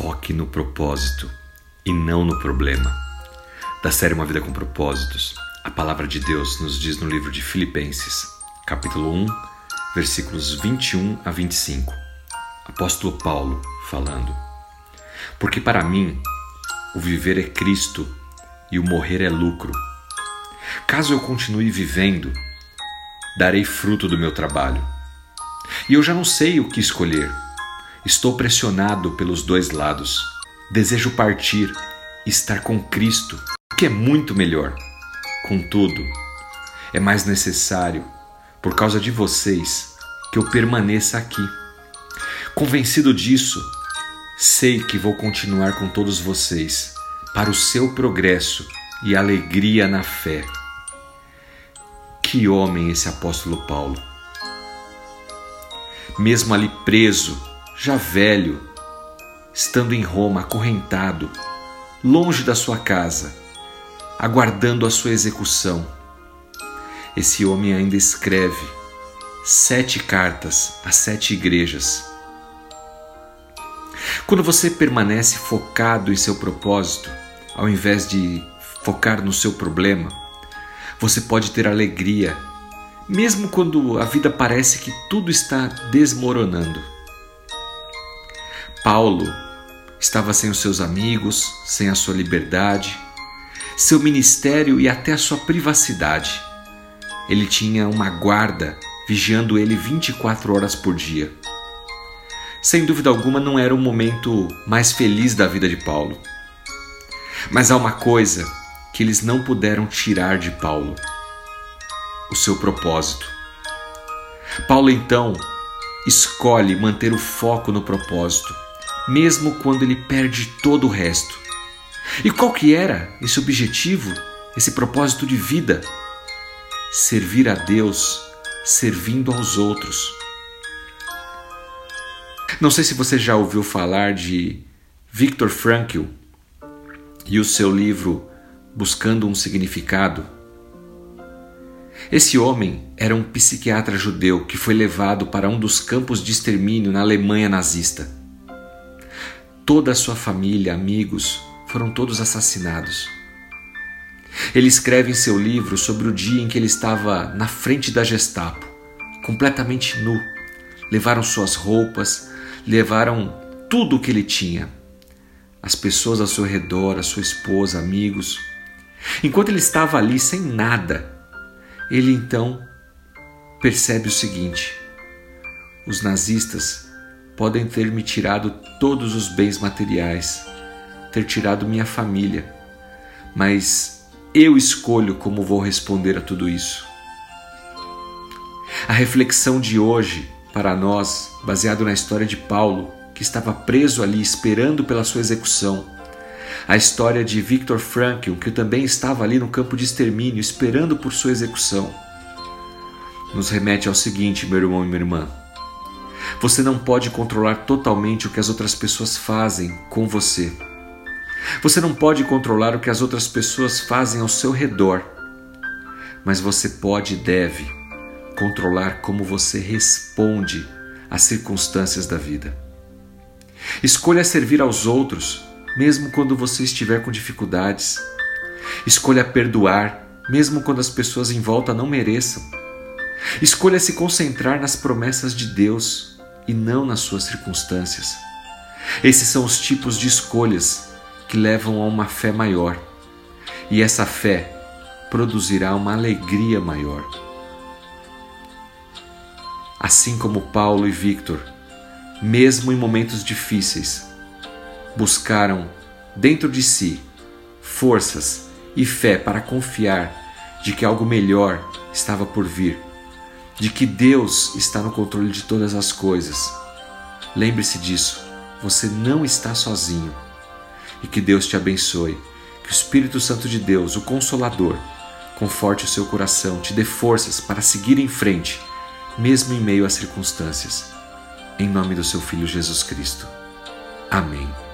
Foque no propósito e não no problema. Da série Uma Vida com Propósitos, a palavra de Deus nos diz no livro de Filipenses, capítulo 1, versículos 21 a 25. Apóstolo Paulo falando: Porque para mim o viver é Cristo e o morrer é lucro. Caso eu continue vivendo, darei fruto do meu trabalho. E eu já não sei o que escolher Estou pressionado pelos dois lados. Desejo partir estar com Cristo, que é muito melhor. Contudo, é mais necessário, por causa de vocês, que eu permaneça aqui. Convencido disso, sei que vou continuar com todos vocês para o seu progresso e alegria na fé. Que homem esse apóstolo Paulo! Mesmo ali preso, já velho, estando em Roma, acorrentado, longe da sua casa, aguardando a sua execução. Esse homem ainda escreve sete cartas a sete igrejas. Quando você permanece focado em seu propósito, ao invés de focar no seu problema, você pode ter alegria, mesmo quando a vida parece que tudo está desmoronando. Paulo estava sem os seus amigos, sem a sua liberdade, seu ministério e até a sua privacidade. Ele tinha uma guarda vigiando ele 24 horas por dia. Sem dúvida alguma, não era o momento mais feliz da vida de Paulo. Mas há uma coisa que eles não puderam tirar de Paulo: o seu propósito. Paulo então escolhe manter o foco no propósito mesmo quando ele perde todo o resto. E qual que era esse objetivo, esse propósito de vida? Servir a Deus, servindo aos outros. Não sei se você já ouviu falar de Viktor Frankl e o seu livro Buscando um Significado. Esse homem era um psiquiatra judeu que foi levado para um dos campos de extermínio na Alemanha nazista. Toda a sua família, amigos, foram todos assassinados. Ele escreve em seu livro sobre o dia em que ele estava na frente da Gestapo, completamente nu. Levaram suas roupas, levaram tudo o que ele tinha. As pessoas ao seu redor, a sua esposa, amigos. Enquanto ele estava ali sem nada, ele então percebe o seguinte: os nazistas podem ter me tirado todos os bens materiais, ter tirado minha família, mas eu escolho como vou responder a tudo isso. A reflexão de hoje, para nós, baseado na história de Paulo, que estava preso ali esperando pela sua execução, a história de Viktor Frankl, que também estava ali no campo de extermínio esperando por sua execução, nos remete ao seguinte, meu irmão e minha irmã você não pode controlar totalmente o que as outras pessoas fazem com você. Você não pode controlar o que as outras pessoas fazem ao seu redor. Mas você pode e deve controlar como você responde às circunstâncias da vida. Escolha servir aos outros, mesmo quando você estiver com dificuldades. Escolha perdoar, mesmo quando as pessoas em volta não mereçam. Escolha se concentrar nas promessas de Deus e não nas suas circunstâncias. Esses são os tipos de escolhas que levam a uma fé maior, e essa fé produzirá uma alegria maior. Assim como Paulo e Victor, mesmo em momentos difíceis, buscaram dentro de si forças e fé para confiar de que algo melhor estava por vir de que Deus está no controle de todas as coisas. Lembre-se disso, você não está sozinho. E que Deus te abençoe, que o Espírito Santo de Deus, o Consolador, conforte o seu coração, te dê forças para seguir em frente, mesmo em meio às circunstâncias. Em nome do seu Filho Jesus Cristo. Amém.